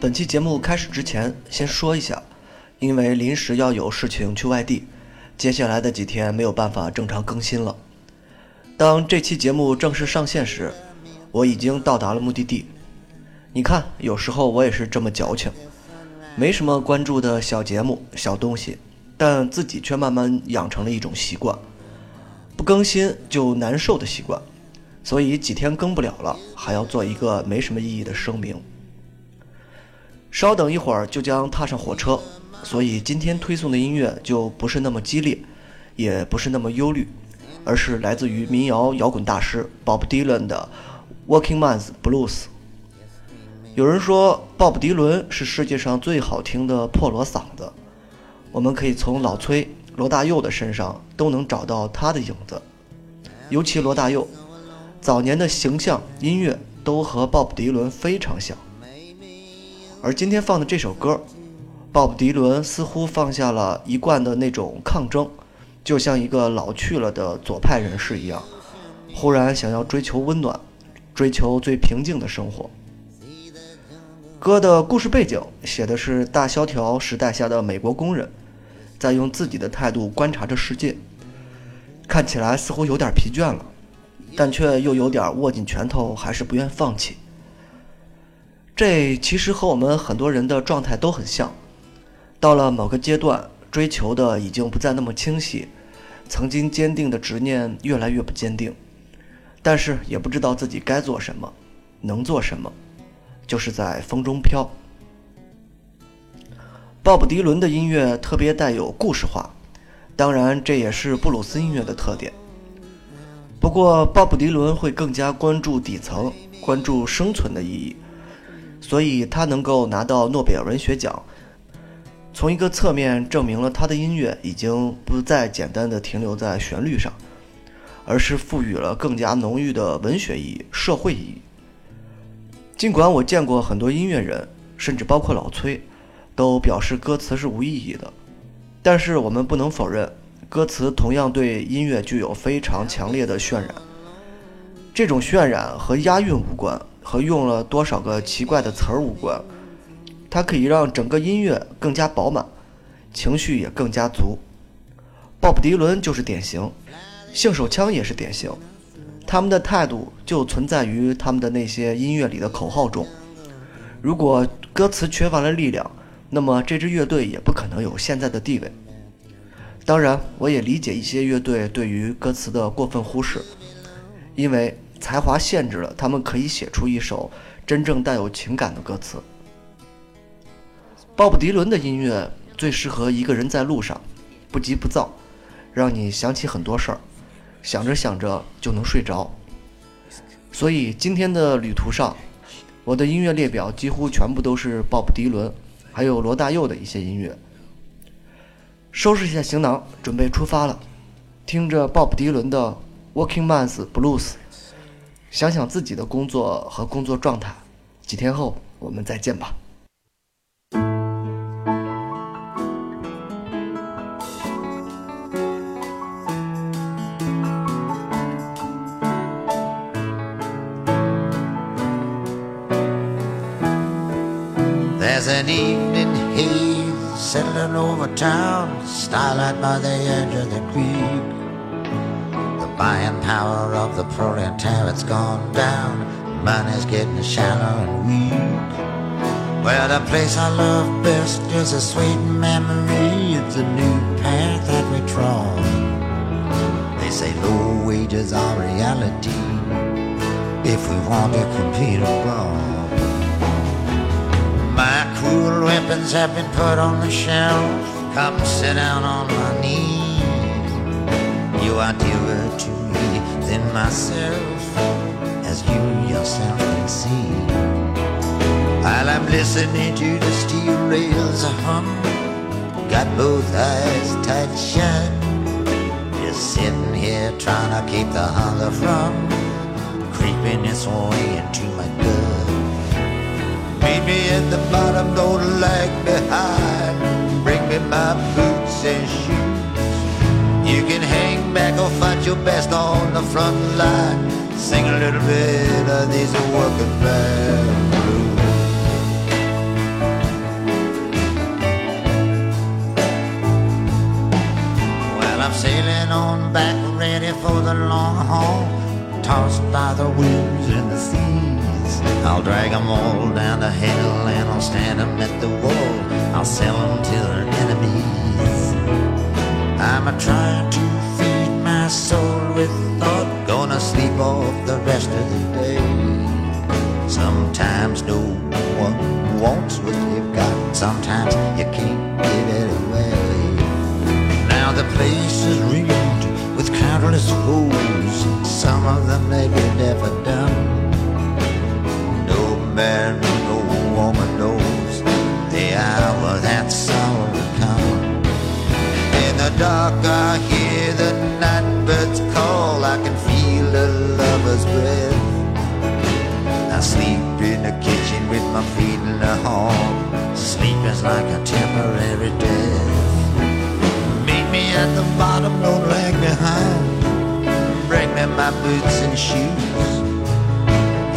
本期节目开始之前，先说一下，因为临时要有事情去外地，接下来的几天没有办法正常更新了。当这期节目正式上线时，我已经到达了目的地。你看，有时候我也是这么矫情，没什么关注的小节目、小东西，但自己却慢慢养成了一种习惯，不更新就难受的习惯。所以几天更不了了，还要做一个没什么意义的声明。稍等一会儿就将踏上火车，所以今天推送的音乐就不是那么激烈，也不是那么忧虑，而是来自于民谣摇滚大师 Bob Dylan 的《Working Man's Blues》。有人说鲍勃·迪伦是世界上最好听的破锣嗓子，我们可以从老崔、罗大佑的身上都能找到他的影子，尤其罗大佑。早年的形象、音乐都和鲍勃·迪伦非常像，而今天放的这首歌，鲍勃·迪伦似乎放下了一贯的那种抗争，就像一个老去了的左派人士一样，忽然想要追求温暖，追求最平静的生活。歌的故事背景写的是大萧条时代下的美国工人，在用自己的态度观察着世界，看起来似乎有点疲倦了。但却又有点握紧拳头，还是不愿放弃。这其实和我们很多人的状态都很像。到了某个阶段，追求的已经不再那么清晰，曾经坚定的执念越来越不坚定，但是也不知道自己该做什么，能做什么，就是在风中飘。鲍勃·迪伦的音乐特别带有故事化，当然这也是布鲁斯音乐的特点。不过，鲍勃·迪伦会更加关注底层，关注生存的意义，所以他能够拿到诺贝尔文学奖。从一个侧面证明了他的音乐已经不再简单的停留在旋律上，而是赋予了更加浓郁的文学意义、社会意义。尽管我见过很多音乐人，甚至包括老崔，都表示歌词是无意义的，但是我们不能否认。歌词同样对音乐具有非常强烈的渲染，这种渲染和押韵无关，和用了多少个奇怪的词儿无关，它可以让整个音乐更加饱满，情绪也更加足。鲍勃·迪伦就是典型，性手枪也是典型，他们的态度就存在于他们的那些音乐里的口号中。如果歌词缺乏了力量，那么这支乐队也不可能有现在的地位。当然，我也理解一些乐队对于歌词的过分忽视，因为才华限制了他们可以写出一首真正带有情感的歌词。鲍勃·迪伦的音乐最适合一个人在路上，不急不躁，让你想起很多事儿，想着想着就能睡着。所以今天的旅途上，我的音乐列表几乎全部都是鲍勃·迪伦，还有罗大佑的一些音乐。收拾一下行囊，准备出发了。听着鲍勃·迪伦的《Working Man's Blues》，想想自己的工作和工作状态。几天后，我们再见吧。There's an evening haze settling over town, starlight by the edge of the creek. Buying power of the proletariat's gone down, money's getting shallow and weak. Well, the place I love best is a sweet memory. It's a new path that we trod. They say low wages are reality if we want to compete abroad. My cruel weapons have been put on the shelf. Come sit down on my knee. Are dearer to me than myself, as you yourself can see. While I'm listening to the steel rails hum, got both eyes tight shut. Just sitting here trying to keep the hunger from creeping its way into my gut. Meet me at the bottom, don't lag behind. go fight your best on the front line. Sing a little bit of these working class blues. Well, I'm sailing on back, ready for the long haul. Tossed by the winds and the seas. I'll drag 'em all down to hell and I'll stand 'em at the wall. I'll sell 'em to their enemies. I'm a trying to soul with thought. Gonna sleep off the rest of the day. Sometimes no one wants what you've got. Sometimes you can't give it away. Now the place is ringed with countless fools. Some of them may be deaf or dumb. No man, no woman knows the hour that sorrow will come. In the dark, call. I can feel a lover's breath. I sleep in the kitchen with my feet in the hall. Sleep is like a temporary death. Meet me at the bottom, don't lag behind. Bring me my boots and shoes.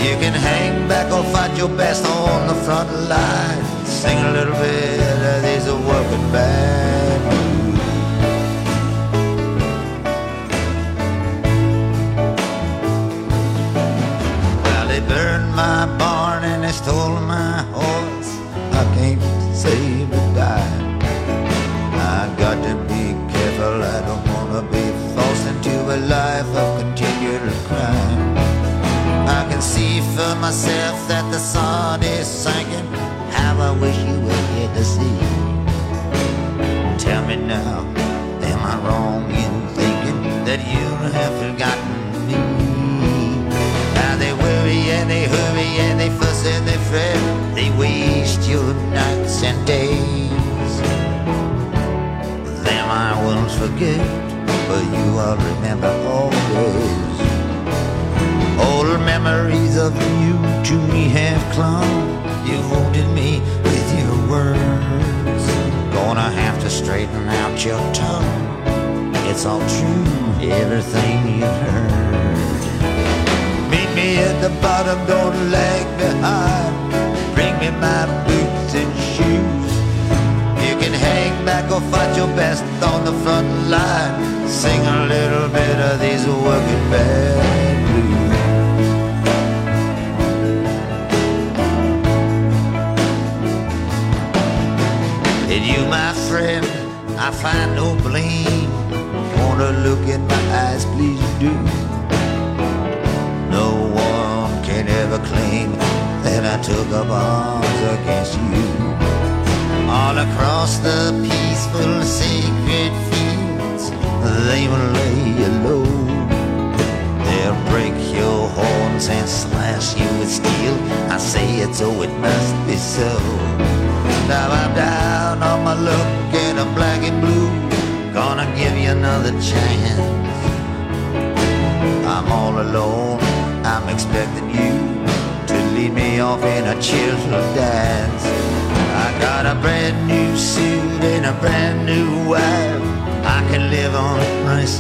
You can hang back or fight your best on the front line. Sing a little bit of these working band barn and they stole my horse. I can't a dime. I got to be careful. I don't wanna be forced into a life of continual crime. I can see for myself that the sun is sinking. How I wish you were here to see. Tell me now, am I wrong in thinking that you have forgotten me? Now they worry and they they They waste your nights and days. Them I won't forget, but you I'll remember always. Old memories of you to me have clung. You wounded me with your words. Gonna have to straighten out your tongue. It's all true, everything you've heard. Meet me at the bottom, don't lag behind. My boots and shoes. You can hang back or fight your best on the front line. Sing a little bit of these working band blues. In you, my friend, I find no blame. Wanna look in my eyes, please do. No one can ever claim that I took up arms against you. All across the peaceful, sacred fields, they will lay you low. They'll break your horns and slash you with steel. I say it so it must be so. Now I'm down on my luck and I'm black and blue. Gonna give you another chance. I'm all alone. I'm expecting you off in a cheerful dance. I got a brand new suit and a brand new wife. I can live on rice